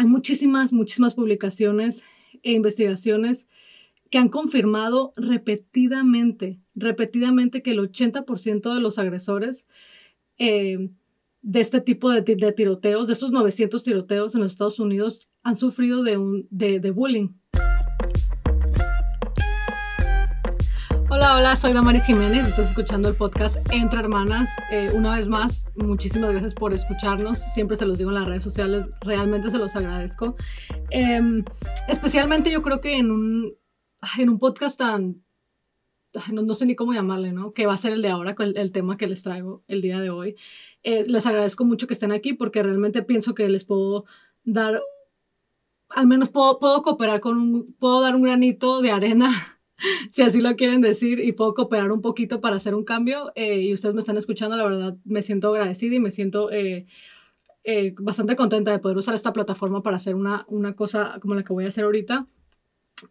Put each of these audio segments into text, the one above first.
hay muchísimas, muchísimas publicaciones e investigaciones que han confirmado repetidamente, repetidamente que el 80% de los agresores eh, de este tipo de, tiroteos, de estos 900 tiroteos en los Estados Unidos, han sufrido de, un, de, de bullying. Hola, hola, soy Damaris Jiménez, estás escuchando el podcast Entre Hermanas. Eh, una vez más, muchísimas gracias por escucharnos, siempre se los digo en las redes sociales, realmente se los agradezco. Em, especialmente yo creo que en un, en un podcast tan, no, sé ni cómo llamarle, ¿no? Que va a ser el de ahora, el, el tema que les traigo el día de hoy. Eh, les agradezco mucho que estén aquí porque realmente pienso que les puedo dar, al menos puedo, puedo cooperar con un, puedo dar un granito de arena, si así lo quieren decir, y puedo cooperar un poquito para hacer un cambio. Eh, y ustedes me están escuchando, la verdad me siento agradecida y me siento... Eh, bastante contenta de poder usar esta plataforma para hacer una, una cosa como la que voy a hacer ahorita.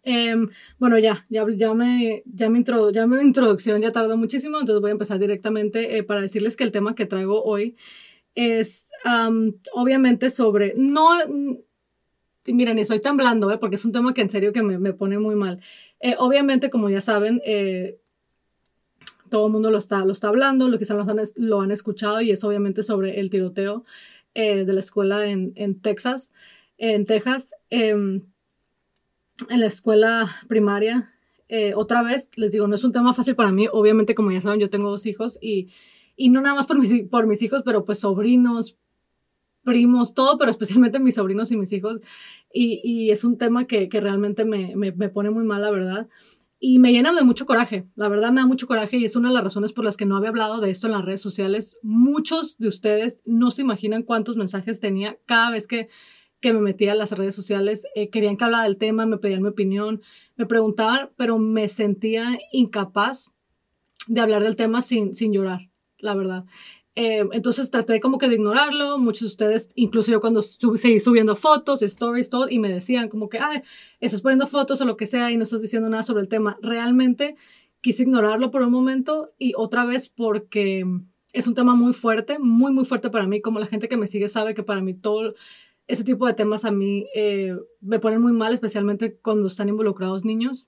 Em, bueno, ya, ya, ya, me, ya, me ya mi introducción ya tardó muchísimo, entonces voy a empezar directamente eh, para decirles que el tema que traigo hoy es obviamente sobre, no, miren, estoy temblando, ¿eh? porque es un tema que en serio que me, me pone muy mal. Eh, obviamente, como ya saben, todo el mundo lo está, lo está hablando, lo que lo han, lo han escuchado y es obviamente sobre el tiroteo de la escuela en, en Texas, en Texas. Em, en la escuela primaria. Eh, otra vez, les digo, no es un tema fácil para mí. Obviamente, como ya saben, yo tengo dos hijos y, y no nada más por mis, por mis hijos, pero pues sobrinos, primos, todo, pero especialmente mis sobrinos y mis hijos. Y, y es un tema que, que realmente me, me, me, pone muy mal, la verdad. Y me llena de mucho coraje, la verdad me da mucho coraje y es una de las razones por las que no había hablado de esto en las redes sociales. Muchos de ustedes no se imaginan cuántos mensajes tenía cada vez que que me metía a las redes sociales, eh, querían que hablara del tema, me pedían mi opinión, me preguntaban, pero me sentía incapaz de hablar del tema sin, sin llorar, la verdad. Eh, entonces traté como que de ignorarlo, muchos de ustedes, incluso yo cuando seguí subiendo fotos, stories, todo, y me decían como que, ay, estás poniendo fotos o lo que sea y no estás diciendo nada sobre el tema. Realmente quise ignorarlo por un momento y otra vez porque es un tema muy fuerte, muy, muy fuerte para mí, como la gente que me sigue sabe que para mí todo ese tipo de temas a mí eh, me ponen muy mal, especialmente cuando están involucrados niños.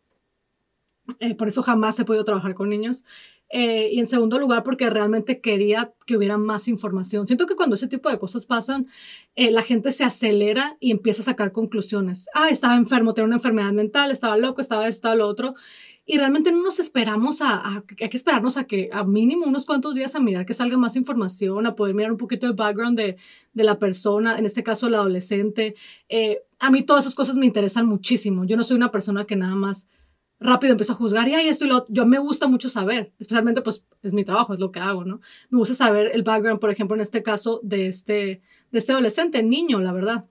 Eh, por eso jamás he podido trabajar con niños. Eh, y en segundo lugar, porque realmente quería que hubiera más información. Siento que cuando ese tipo de cosas pasan, la gente se acelera y empieza a sacar conclusiones. Ah, estaba enfermo, tenía una enfermedad mental, estaba loco, estaba esto, estaba lo otro y realmente no nos esperamos a, a, hay que esperarnos a que a mínimo unos cuantos días a mirar que salga más información, a poder mirar un poquito el background de, de la persona, en este caso el adolescente. Eh, a mí todas esas cosas me interesan muchísimo. Yo no soy una persona que nada más rápido empieza a juzgar y, ay, esto Yo me gusta mucho saber, especialmente pues es mi trabajo, es lo que hago, ¿no? Me gusta saber el background, por ejemplo, en este caso de este, de este adolescente, niño, la verdad.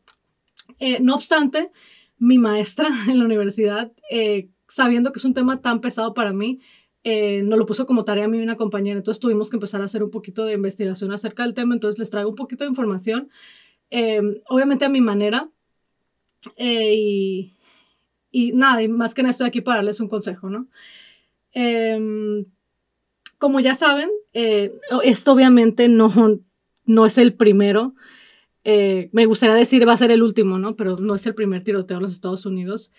Eh, no obstante, mi maestra en la universidad eh, sabiendo que es un tema tan pesado para mí, eh, nos lo puso como tarea a mí y una compañera. Entonces tuvimos que empezar a hacer un poquito de investigación acerca del tema. Entonces les traigo un poquito de información, em, obviamente a mi manera. Eh, y, y, nada, y más que nada estoy aquí para darles un consejo, ¿no? Em, como ya saben, eh, esto obviamente no, no es el primero. Eh, me gustaría decir va a ser el último, ¿no? Pero no es el primer tiroteo en los Estados Unidos.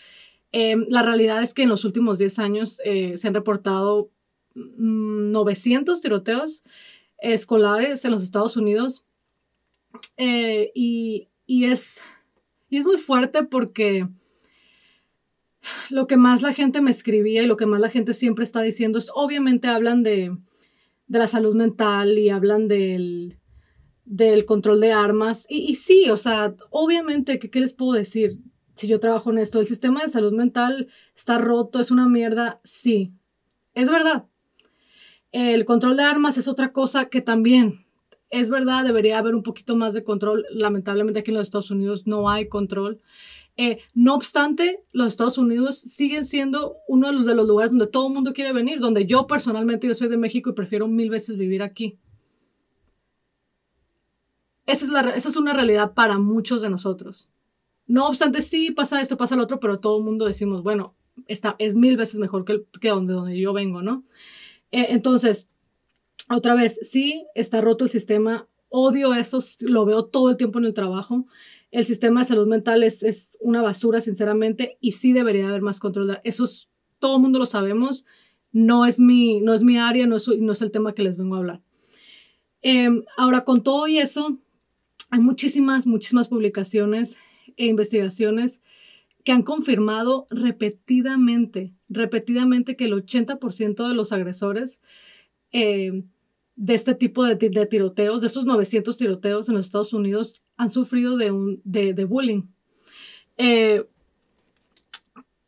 Em, la realidad es que en los últimos 10 años eh, se han reportado 900 mm, tiroteos escolares en los Estados Unidos y, y, es, y es muy fuerte porque lo que más la gente me escribía y lo que más la gente siempre está diciendo es, obviamente hablan de, de la salud mental y hablan del, del control de armas. Y, sí, o sea, obviamente, ¿qué, ¿qué les puedo decir? si yo trabajo en esto, el sistema de salud mental está roto, es una mierda, sí, es verdad. El control de armas es otra cosa que también es verdad, debería haber un poquito más de control. Lamentablemente aquí en los Estados Unidos no hay control. Eh, no obstante, los Estados Unidos siguen siendo uno de los, de los lugares donde todo el mundo quiere venir, donde yo personalmente, yo soy de México y prefiero mil veces vivir aquí. Esa es, la, esa es una realidad para muchos de nosotros. No obstante, sí pasa esto, pasa lo otro, pero todo el mundo decimos, bueno, esta es mil veces mejor que, que donde, donde yo vengo, ¿no? Eh, entonces, otra vez, sí, está roto el sistema, odio eso, lo veo todo el tiempo en el trabajo. El sistema de salud mental es, es una basura, sinceramente, y sí debería haber más control. Eso es, todo el mundo lo sabemos, no es mi, no es mi área, no es, no es el tema que les vengo a hablar. Em, ahora, con todo y eso, hay muchísimas, muchísimas publicaciones e investigaciones que han confirmado repetidamente, repetidamente que el 80% de los agresores em, de este tipo de, de, tiroteos, de estos 900 tiroteos en los Estados Unidos, han sufrido de, un, de, de bullying. Eh,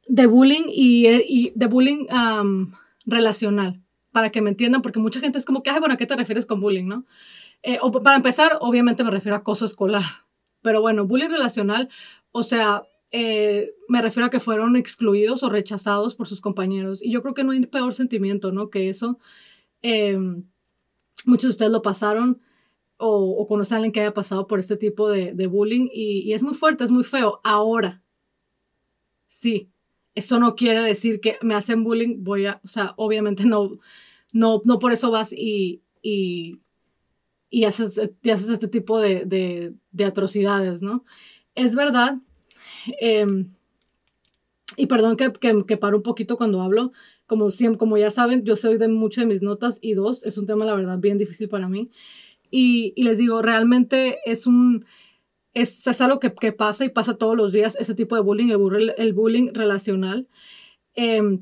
de bullying y, y de bullying relacional, para que me entiendan, porque mucha gente es como que, ay, bueno, ¿a qué te refieres con bullying, no? Eh, para empezar, obviamente me refiero a acoso escolar, pero bueno, bullying relacional, o sea, eh, me refiero a que fueron excluidos o rechazados por sus compañeros. Y yo creo que no hay peor sentimiento, ¿no? Que eso. Em, muchos de ustedes lo pasaron o, o, conocen a alguien que haya pasado por este tipo de, de bullying y, es muy fuerte, es muy feo. Ahora, sí, eso no quiere decir que me hacen bullying, voy a, o sea, obviamente no, no, no por eso vas y, y, y haces, y haces este tipo de, de, de, atrocidades, ¿no? Es verdad, eh, y perdón que, que, que, paro un poquito cuando hablo, como, siempre, como ya saben, yo soy de mucho de mis notas y dos, es un tema, la verdad, bien difícil para mí. Y, les digo, realmente es un, es, es algo que, pasa y pasa todos los días, ese tipo de bullying, el el bullying relacional. Eh,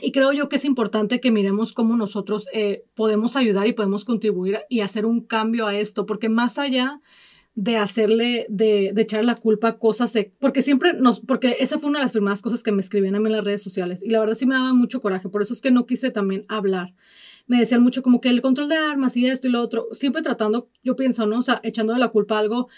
y creo yo que es importante que miremos cómo nosotros eh, podemos ayudar y podemos contribuir y hacer un cambio a esto, porque más allá de hacerle, de, de echar la culpa a cosas, porque siempre nos, porque esa fue una de las primeras cosas que me escribían a mí en las redes sociales y la verdad sí me daba mucho coraje, por eso es que no quise también hablar. Me decían mucho como que el control de armas y esto y lo otro, siempre tratando, yo pienso, ¿no? O sea, echando la culpa algo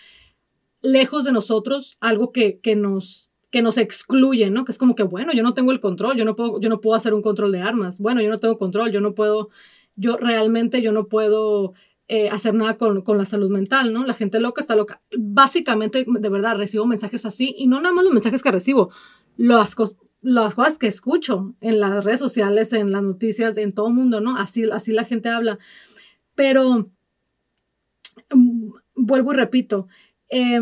lejos de nosotros, algo que, que nos que nos excluye, ¿no? Que es como que, bueno, yo no tengo el control, yo no puedo, yo no puedo hacer un control de armas, bueno, yo no tengo control, yo no puedo, yo realmente yo no puedo eh, hacer nada con, con, la salud mental, ¿no? La gente loca está loca. Básicamente, de verdad, recibo mensajes así y no nada más los mensajes que recibo, las, las cosas que escucho en las redes sociales, en las noticias, en todo el mundo, ¿no? Así, así la gente habla. Pero, mm, vuelvo y repito, eh,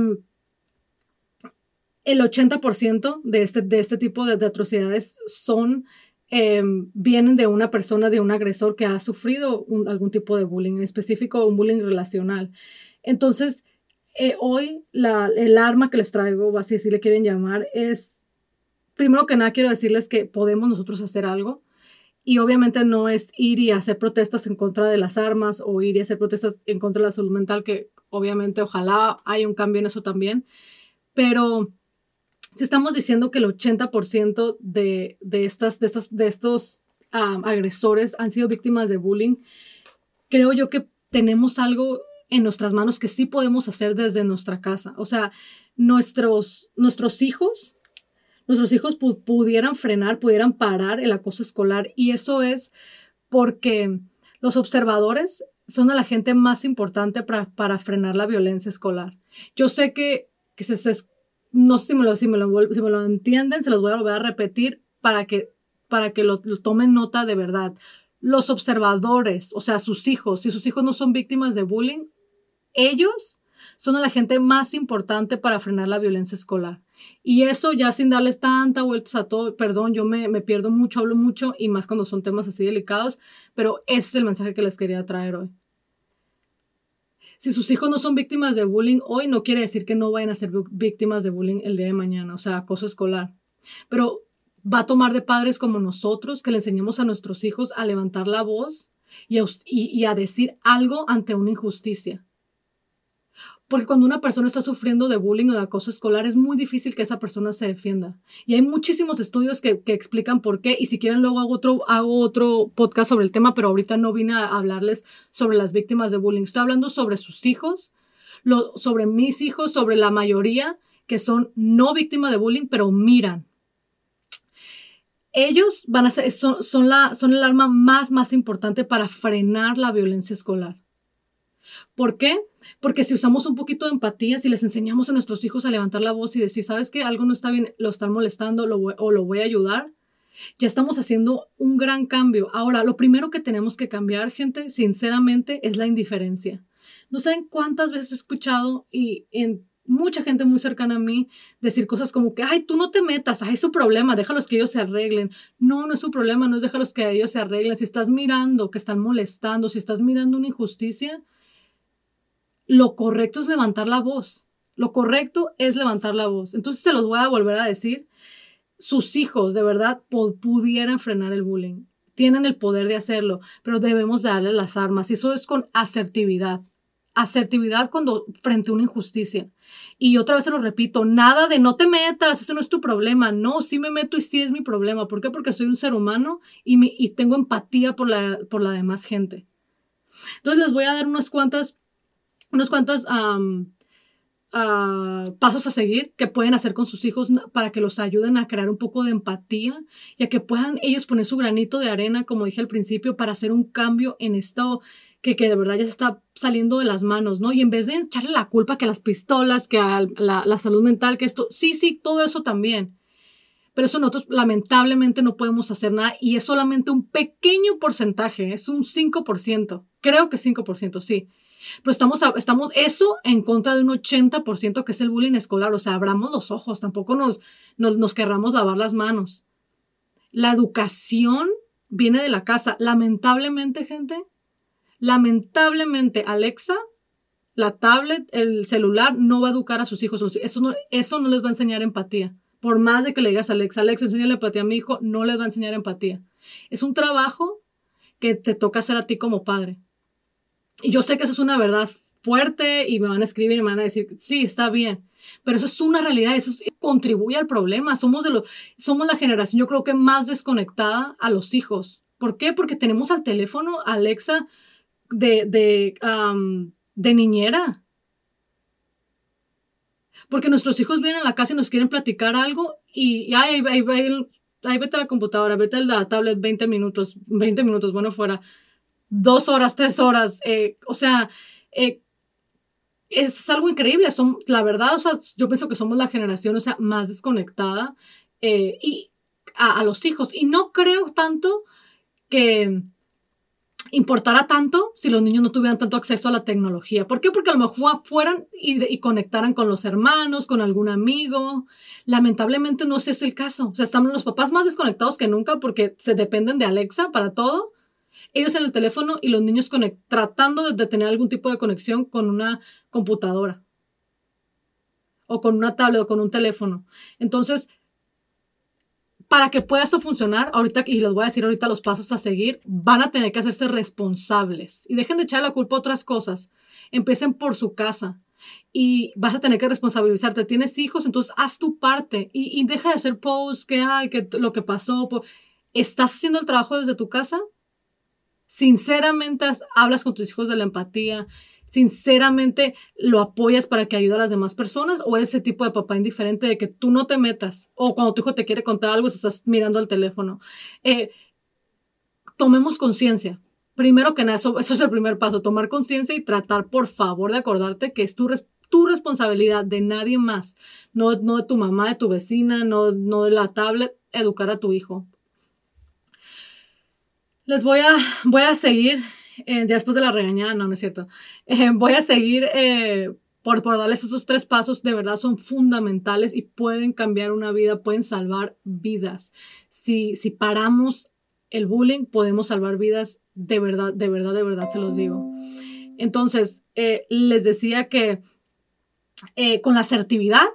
el 80% de este, de este tipo de, de atrocidades son, eh, vienen de una persona, de un agresor que ha sufrido algún tipo de bullying, en específico un bullying relacional. Entonces, eh, hoy el arma que les traigo, así si le quieren llamar, es, primero que nada quiero decirles que podemos nosotros hacer algo. Y obviamente no es ir y hacer protestas en contra de las armas o ir y hacer protestas en contra de la salud mental, que obviamente ojalá haya un cambio en eso también. Pero si estamos diciendo que el 80% de, de, estas, de, estas, de estos agresores han sido víctimas de bullying, creo yo que tenemos algo en nuestras manos que sí podemos hacer desde nuestra casa. O sea, nuestros, nuestros hijos, nuestros hijos pu pudieran frenar, pudieran parar el acoso escolar y eso es porque los observadores son a la gente más importante para, para frenar la violencia escolar. Yo sé que, que se, se, no sé si me lo, si me lo, si me lo entienden, se los voy a repetir para que, para que lo tomen nota de verdad. Los observadores, o sea, sus hijos, si sus hijos no son víctimas de bullying, ellos son la gente más importante para frenar la violencia escolar. Y eso ya sin darles tanta vueltas a todo, perdón, yo me, me, pierdo mucho, hablo mucho y más cuando son temas así delicados, pero ese es el mensaje que les quería traer hoy si sus hijos no son víctimas de bullying hoy, no quiere decir que no vayan a ser víctimas de bullying el día de mañana, o sea, acoso escolar. Pero va a tomar de padres como nosotros que le enseñemos a nuestros hijos a levantar la voz y a, y a decir algo ante una injusticia. Porque cuando una persona está sufriendo de bullying o de acoso escolar, es muy difícil que esa persona se defienda. Y hay muchísimos estudios que, que, explican por qué. Y si quieren, luego hago otro, hago otro podcast sobre el tema, pero ahorita no vine a hablarles sobre las víctimas de bullying. Estoy hablando sobre sus hijos, lo, sobre mis hijos, sobre la mayoría que son no víctimas de bullying, pero miran. Ellos van a ser, son, son, la, son el arma más, más importante para frenar la violencia escolar. ¿Por qué? Porque si usamos un poquito de empatía, si les enseñamos a nuestros hijos a levantar la voz y decir, ¿sabes qué? Algo no está bien, lo están molestando lo o lo voy a ayudar, ya estamos haciendo un gran cambio. Ahora, lo primero que tenemos que cambiar, gente, sinceramente, es la indiferencia. No saben cuántas veces he escuchado y en mucha gente muy cercana a mí decir cosas como que, ay, tú no te metas, ay, es su problema, déjalos que ellos se arreglen. No, no es su problema, no es déjalos que ellos se arreglen. Si estás mirando que están molestando, si estás mirando una injusticia, lo correcto es levantar la voz. Lo correcto es levantar la voz. Entonces se los voy a volver a decir. Sus hijos de verdad pudieran frenar el bullying. Tienen el poder de hacerlo, pero debemos darle las armas. Y eso es con asertividad asertividad cuando frente a una injusticia. Y otra vez se lo repito, nada de no te metas, ese no es tu problema. No, sí me meto y sí es mi problema. ¿Por qué? Porque soy un ser humano y, y tengo empatía por la, por la demás gente. Entonces les voy a dar unas cuantas, unos cuantos pasos a seguir que pueden hacer con sus hijos para que los ayuden a crear un poco de empatía y a que puedan ellos poner su granito de arena, como dije al principio, para hacer un cambio en esto que, que de verdad ya se está saliendo de las manos, ¿no? Y en vez de echarle la culpa que a las pistolas, que a la, la salud mental, que esto, sí, sí, todo eso también. Pero eso nosotros lamentablemente no podemos hacer nada y es solamente un pequeño porcentaje, es un 5%, creo que 5%, sí. Pero estamos, estamos eso en contra de un 80% que es el bullying escolar, o sea, abramos los ojos, tampoco nos, nos, nos querramos lavar las manos. La educación viene de la casa. Lamentablemente, gente, Lamentablemente, Alexa, la tablet, el celular, no va a educar a sus hijos. Eso no, eso no les va a enseñar empatía. Por más de que le digas a Alexa, Alexa, enséñale empatía a mi hijo, no les va a enseñar empatía. Es un trabajo que te toca hacer a ti como padre. Y yo sé que eso es una verdad fuerte y me van a escribir y me van a decir, sí, está bien. Pero eso es una realidad, eso contribuye al problema. Somos, de los, somos la generación, yo creo que más desconectada a los hijos. ¿Por qué? Porque tenemos al teléfono, Alexa, de, de, de niñera. Porque nuestros hijos vienen a la casa y nos quieren platicar algo y, ay, ahí, vete a la computadora, vete a la tablet 20 minutos, 20 minutos, bueno, fuera, dos horas, tres horas. Eh, o sea, eh, es algo increíble. Son, la verdad, o sea, yo pienso que somos la generación, o sea, más desconectada eh, y a, los hijos. Y no creo tanto que, importara tanto si los niños no tuvieran tanto acceso a la tecnología. ¿Por qué? Porque a lo mejor fueran y, conectaran con los hermanos, con algún amigo. Lamentablemente no es ese el caso. O sea, estamos los papás más desconectados que nunca porque se dependen de Alexa para todo. Ellos en el teléfono y los niños tratando de tener algún tipo de conexión con una computadora o con una tablet o con un teléfono. Entonces, para que pueda esto funcionar, ahorita, y les voy a decir ahorita los pasos a seguir, van a tener que hacerse responsables y dejen de echar la culpa a otras cosas. Empiecen por su casa y vas a tener que responsabilizarte. Tienes hijos, entonces haz tu parte y, deja de hacer posts que, hay, que lo que pasó. ¿Estás haciendo el trabajo desde tu casa? Sinceramente hablas con tus hijos de la empatía, sinceramente lo apoyas para que ayude a las demás personas o eres ese tipo de papá indiferente de que tú no te metas o cuando tu hijo te quiere contar algo estás mirando al teléfono. Eh, tomemos conciencia. Primero que nada, eso, es el primer paso, tomar conciencia y tratar, por favor, de acordarte que es tu, tu responsabilidad de nadie más, no, no de tu mamá, de tu vecina, no, no de la tablet, educar a tu hijo. Les voy a, voy a seguir eh, después de la regañada, no, no es cierto. Eh, voy a seguir eh, por, por darles esos tres pasos, de verdad son fundamentales y pueden cambiar una vida, pueden salvar vidas. Si, si paramos el bullying, podemos salvar vidas, de verdad, de verdad, de verdad, se los digo. Entonces, les decía que con la asertividad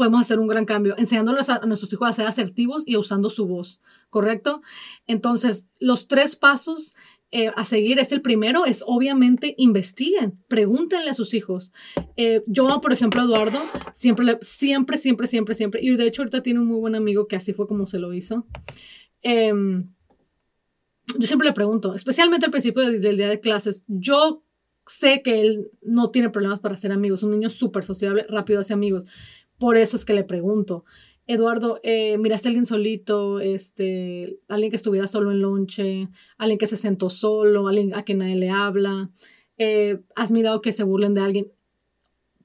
podemos hacer un gran cambio, enseñándoles a, nuestros hijos a ser asertivos y usando su voz, ¿correcto? Entonces, los tres pasos eh, a seguir es el primero, es obviamente investiguen, pregúntenle a sus hijos. Eh, yo, por ejemplo, Eduardo, siempre, siempre, siempre, siempre, siempre, y de hecho ahorita tiene un muy buen amigo que así fue como se lo hizo. Em, yo siempre le pregunto, especialmente al principio del día de clases, yo sé que él no tiene problemas para hacer amigos, un niño súper sociable, rápido hace amigos. Por eso es que le pregunto. Eduardo, eh, miraste a alguien solito, este, alguien que estuviera solo en lonche, alguien que se sentó solo, alguien a quien nadie le habla, eh, has mirado que se burlen de alguien.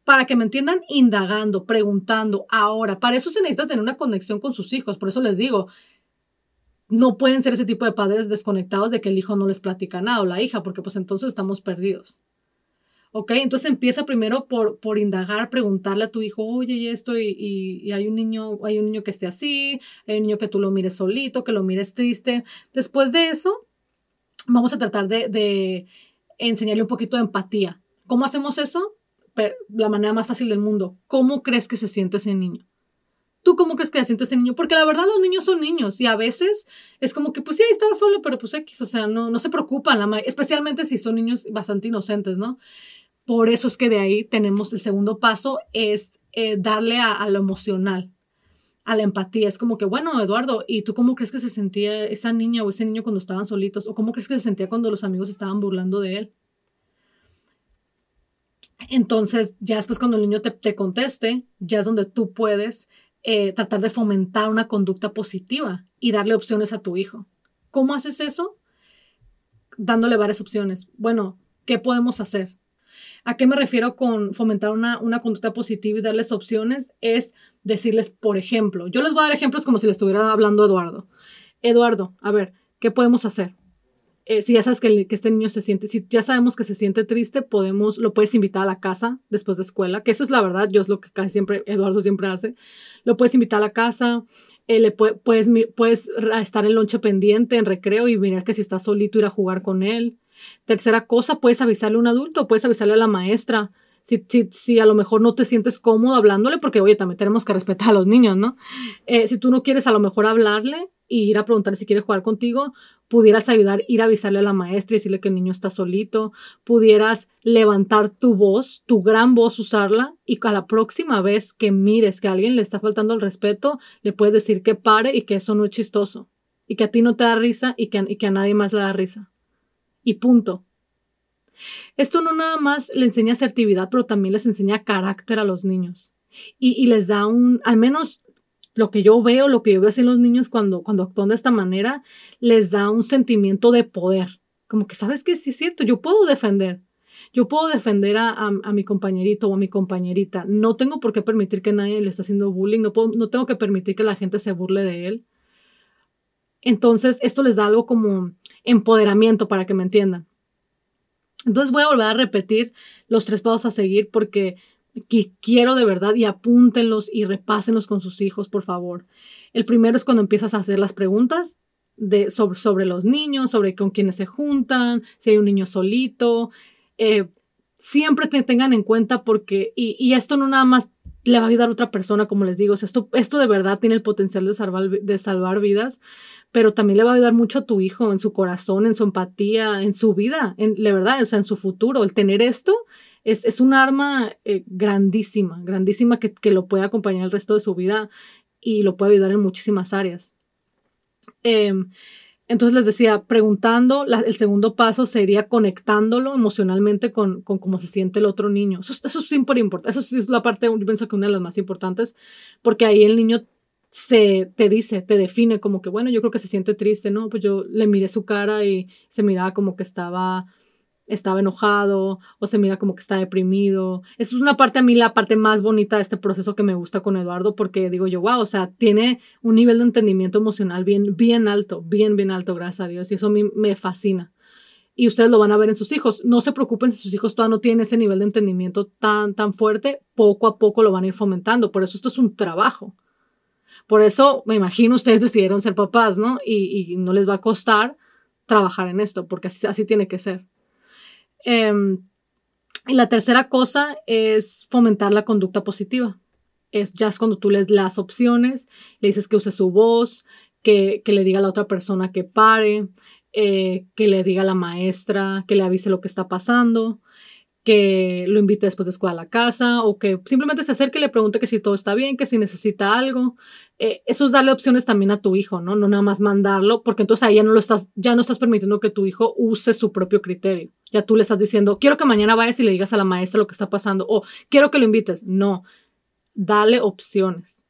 Para que me entiendan, indagando, preguntando, ahora, para eso se necesita tener una conexión con sus hijos, por eso les digo, no pueden ser ese tipo de padres desconectados de que el hijo no les platica nada o la hija, porque pues entonces estamos perdidos. ¿Ok? Entonces empieza primero por, por indagar, preguntarle a tu hijo, oye, y esto, y, y, hay un niño, hay un niño que esté así, hay un niño que tú lo mires solito, que lo mires triste. Después de eso, vamos a tratar de, de enseñarle un poquito de empatía. ¿Cómo hacemos eso? la manera más fácil del mundo. ¿Cómo crees que se siente ese niño? ¿Tú cómo crees que se siente ese niño? Porque la verdad los niños son niños y a veces es como que, pues sí, ahí estaba solo, pero pues X, o sea, no, no se preocupan, la especialmente si son niños bastante inocentes, ¿no? Por eso es que de ahí tenemos el segundo paso, es eh, darle a, lo emocional, a la empatía. Es como que, bueno, Eduardo, ¿y tú cómo crees que se sentía esa niña o ese niño cuando estaban solitos? ¿O cómo crees que se sentía cuando los amigos estaban burlando de él? Entonces, ya después cuando el niño te, conteste, ya es donde tú puedes eh, tratar de fomentar una conducta positiva y darle opciones a tu hijo. ¿Cómo haces eso? Dándole varias opciones. Bueno, ¿qué podemos hacer? ¿A qué me refiero con fomentar una, una conducta positiva y darles opciones? Es decirles, por ejemplo, yo les voy a dar ejemplos como si le estuviera hablando a Eduardo. Eduardo, a ver, ¿qué podemos hacer? Eh, si ya sabes que, que, este niño se siente, si ya sabemos que se siente triste, podemos, lo puedes invitar a la casa después de escuela, que eso es la verdad, yo es lo que casi siempre, Eduardo siempre hace. Lo puedes invitar a la casa, eh, le puedes, puedes estar en lonche pendiente, en recreo y mirar que si está solito ir a jugar con él. Tercera cosa, puedes avisarle a un adulto, puedes avisarle a la maestra. Si, si, si, a lo mejor no te sientes cómodo hablándole, porque oye, también tenemos que respetar a los niños, ¿no? Eh, si tú no quieres a lo mejor hablarle y ir a preguntarle si quiere jugar contigo, pudieras ayudar, ir a avisarle a la maestra y decirle que el niño está solito, pudieras levantar tu voz, tu gran voz, usarla y a la próxima vez que mires que a alguien le está faltando el respeto, le puedes decir que pare y que eso no es chistoso y que a ti no te da risa y que, y que a nadie más le da risa y punto. Esto no nada más le enseña asertividad, pero también les enseña carácter a los niños. Y, les da un, al menos lo que yo veo, lo que yo veo así en los niños cuando, cuando actúan de esta manera, les da un sentimiento de poder. Como que sabes que sí es cierto, yo puedo defender. Yo puedo defender a, a, mi compañerito o a mi compañerita. No tengo por qué permitir que nadie le esté haciendo bullying. No, puedo, no tengo que permitir que la gente se burle de él. Entonces, esto les da algo como empoderamiento para que me entiendan. Entonces voy a volver a repetir los tres pasos a seguir porque quiero de verdad y apúntenlos y repásenlos con sus hijos, por favor. El primero es cuando empiezas a hacer las preguntas de, sobre, sobre los niños, sobre con quiénes se juntan, si hay un niño solito. Eh, siempre te tengan en cuenta porque, y, y, esto no nada más le va a ayudar a otra persona, como les digo, esto, esto de verdad tiene el potencial de salvar, de salvar vidas, pero también le va a ayudar mucho a tu hijo en su corazón, en su empatía, en su vida, en, la verdad, o sea, en su futuro. El tener esto es, es un arma eh, grandísima, grandísima que, que, lo puede acompañar el resto de su vida y lo puede ayudar en muchísimas áreas. Em, entonces les decía, preguntando, el segundo paso sería conectándolo emocionalmente con, con, cómo se siente el otro niño. Eso, eso es súper importante. Eso es la parte, yo pienso que una de las más importantes, porque ahí el niño se te dice, te define como que, bueno, yo creo que se siente triste, ¿no? Pues yo le miré su cara y se miraba como que estaba, estaba enojado o se mira como que está deprimido. Es una parte a mí, la parte más bonita de este proceso que me gusta con Eduardo porque digo yo, wow, o sea, tiene un nivel de entendimiento emocional bien, bien alto, bien, bien alto, gracias a Dios. Y eso a mí me fascina. Y ustedes lo van a ver en sus hijos. No se preocupen si sus hijos todavía no tienen ese nivel de entendimiento tan, tan fuerte, poco a poco lo van a ir fomentando. Por eso esto es un trabajo por eso me imagino ustedes decidieron ser papás, ¿no? Y, no les va a costar trabajar en esto, porque así, tiene que ser. Em, y la tercera cosa es fomentar la conducta positiva. Es ya es cuando tú les das opciones, le dices que use su voz, que, le diga a la otra persona que pare, eh, que le diga a la maestra, que le avise lo que está pasando, que lo invite después de escuela a la casa o que simplemente se acerque y le pregunte que si todo está bien, que si necesita algo. Eh, eso es darle opciones también a tu hijo, ¿no? No nada más mandarlo, porque entonces ahí ya no lo estás, ya no estás permitiendo que tu hijo use su propio criterio. Ya tú le estás diciendo, quiero que mañana vayas y le digas a la maestra lo que está pasando, o quiero que lo invites. No, dale opciones.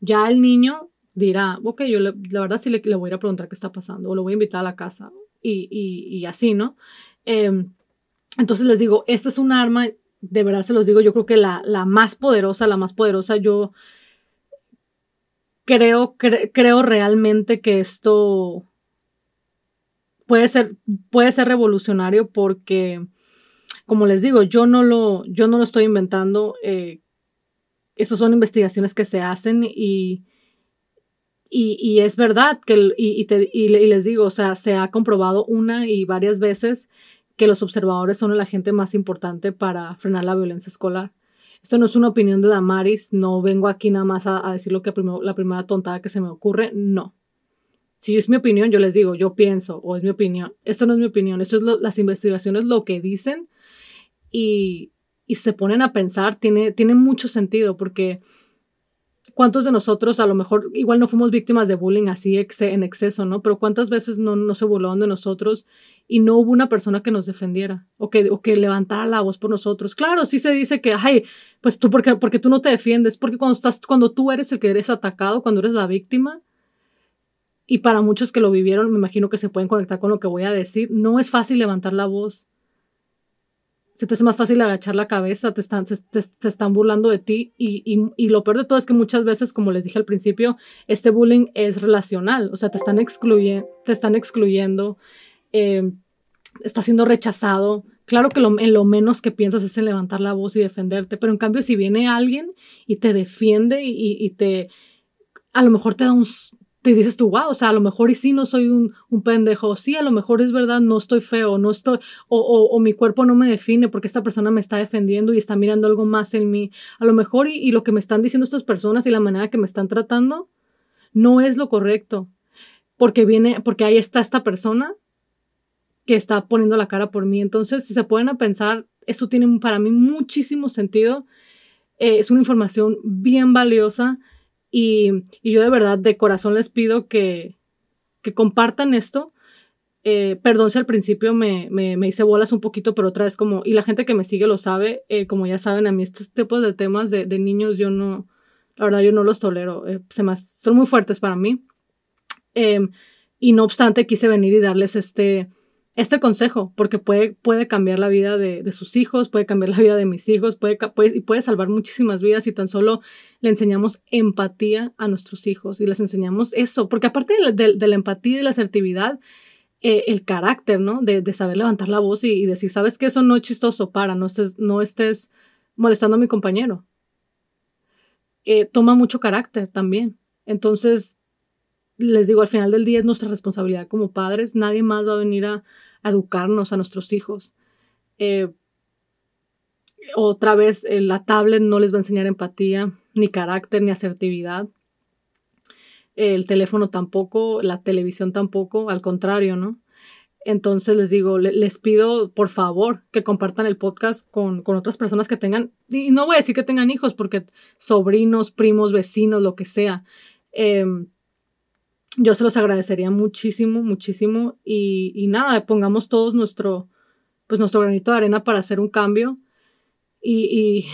Ya el niño dirá, ok, yo la verdad sí le, le, voy a ir a preguntar qué está pasando, o lo voy a invitar a la casa, y, y, y así, ¿no? Eh, entonces les digo, esta es un arma, de verdad se los digo, yo creo que la, la más poderosa, la más poderosa, yo creo, creo realmente que esto puede ser, puede ser revolucionario porque como les digo, yo no lo, yo no lo estoy inventando. Eh, esas son investigaciones que se hacen y, y, es verdad que, y, y, les digo, o sea, se ha comprobado una y varias veces que los observadores son el agente más importante para frenar la violencia escolar. Esto no es una opinión de Damaris, no vengo aquí nada más a, decir lo que la primera tontada que se me ocurre, no. Si es mi opinión, yo les digo, yo pienso, o es mi opinión. Esto no es mi opinión, esto es las investigaciones lo que dicen y, y se ponen a pensar, tiene, tiene mucho sentido porque ¿Cuántos de nosotros a lo mejor igual no fuimos víctimas de bullying así en exceso, ¿no? Pero ¿cuántas veces no, no, se burlaron de nosotros y no hubo una persona que nos defendiera o que, o que levantara la voz por nosotros? Claro, sí se dice que, ay, pues tú, porque, porque tú no te defiendes, porque cuando, estás, cuando tú eres el que eres atacado, cuando eres la víctima, y para muchos que lo vivieron, me imagino que se pueden conectar con lo que voy a decir, no es fácil levantar la voz se te hace más fácil agachar la cabeza, te están, te, están burlando de ti y, y, lo peor de todo es que muchas veces, como les dije al principio, este bullying es relacional, o sea, te están, excluyendo, te están excluyendo, eh, está siendo rechazado. Claro que lo, en lo menos que piensas es en levantar la voz y defenderte, pero en cambio si viene alguien y te defiende y, te, a lo mejor te da un, te dices tú, wow, o sea, a lo mejor y sí no soy un, un pendejo, sí, a lo mejor es verdad, no estoy feo, no estoy, o, o, o, mi cuerpo no me define porque esta persona me está defendiendo y está mirando algo más en mí. A lo mejor y, y lo que me están diciendo estas personas y la manera que me están tratando no es lo correcto, porque viene, porque ahí está esta persona que está poniendo la cara por mí. Entonces, si se pueden a pensar, eso tiene para mí muchísimo sentido. Eh, es una información bien valiosa y, yo de verdad, de corazón les pido que, que compartan esto. Eh, perdón si al principio me, me, me, hice bolas un poquito, pero otra vez como, y la gente que me sigue lo sabe, eh, como ya saben, a mí estos tipos de temas de, de niños yo no, la verdad yo no los tolero, eh, se son muy fuertes para mí. Em, y no obstante, quise venir y darles este, este consejo, porque puede, puede cambiar la vida de, de, sus hijos, puede cambiar la vida de mis hijos, puede, y puede salvar muchísimas vidas si tan solo le enseñamos empatía a nuestros hijos y les enseñamos eso, porque aparte de, de, la empatía y de la asertividad, eh, el carácter, ¿no? De, saber levantar la voz y, decir, ¿sabes qué? Eso no es chistoso, para, no estés, no molestando a mi compañero. Eh, toma mucho carácter también. Entonces, les digo, al final del día es nuestra responsabilidad como padres. Nadie más va a venir a, educarnos a nuestros hijos. Eh, otra vez, eh, la tablet no les va a enseñar empatía, ni carácter, ni asertividad. El teléfono tampoco, la televisión tampoco, al contrario, ¿no? Entonces les digo, les pido por favor que compartan el podcast con, con, otras personas que tengan, y no voy a decir que tengan hijos, porque sobrinos, primos, vecinos, lo que sea. Yo se los agradecería muchísimo, muchísimo. Y, nada, pongamos todos nuestro, pues nuestro granito de arena para hacer un cambio. Y, y,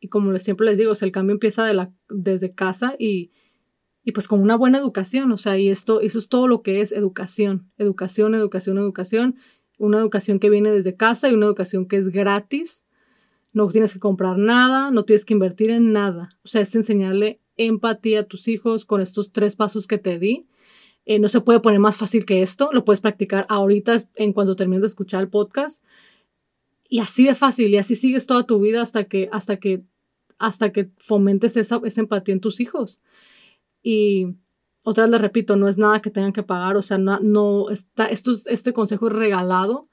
y como siempre les digo, el cambio empieza de la, desde casa y, y pues con una buena educación. O sea, y esto, eso es todo lo que es educación. Educación, educación, educación. Una educación que viene desde casa y una educación que es gratis. No tienes que comprar nada, no tienes que invertir en nada. O sea, es enseñarle empatía a tus hijos con estos tres pasos que te di. Eh, no se puede poner más fácil que esto, lo puedes practicar ahorita en cuanto termines de escuchar el podcast. Y así de fácil, y así sigues toda tu vida hasta que, hasta que, hasta que fomentes esa, empatía en tus hijos. Y otra vez les repito, no es nada que tengan que pagar, o sea, no, no está, esto, este consejo es regalado.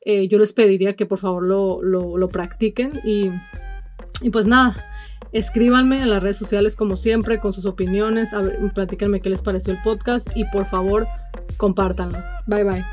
Eh, yo les pediría que por favor lo, lo, lo practiquen y, y pues nada, Escríbanme en las redes sociales como siempre con sus opiniones, platíquenme qué les pareció el podcast y por favor compártanlo. Bye bye.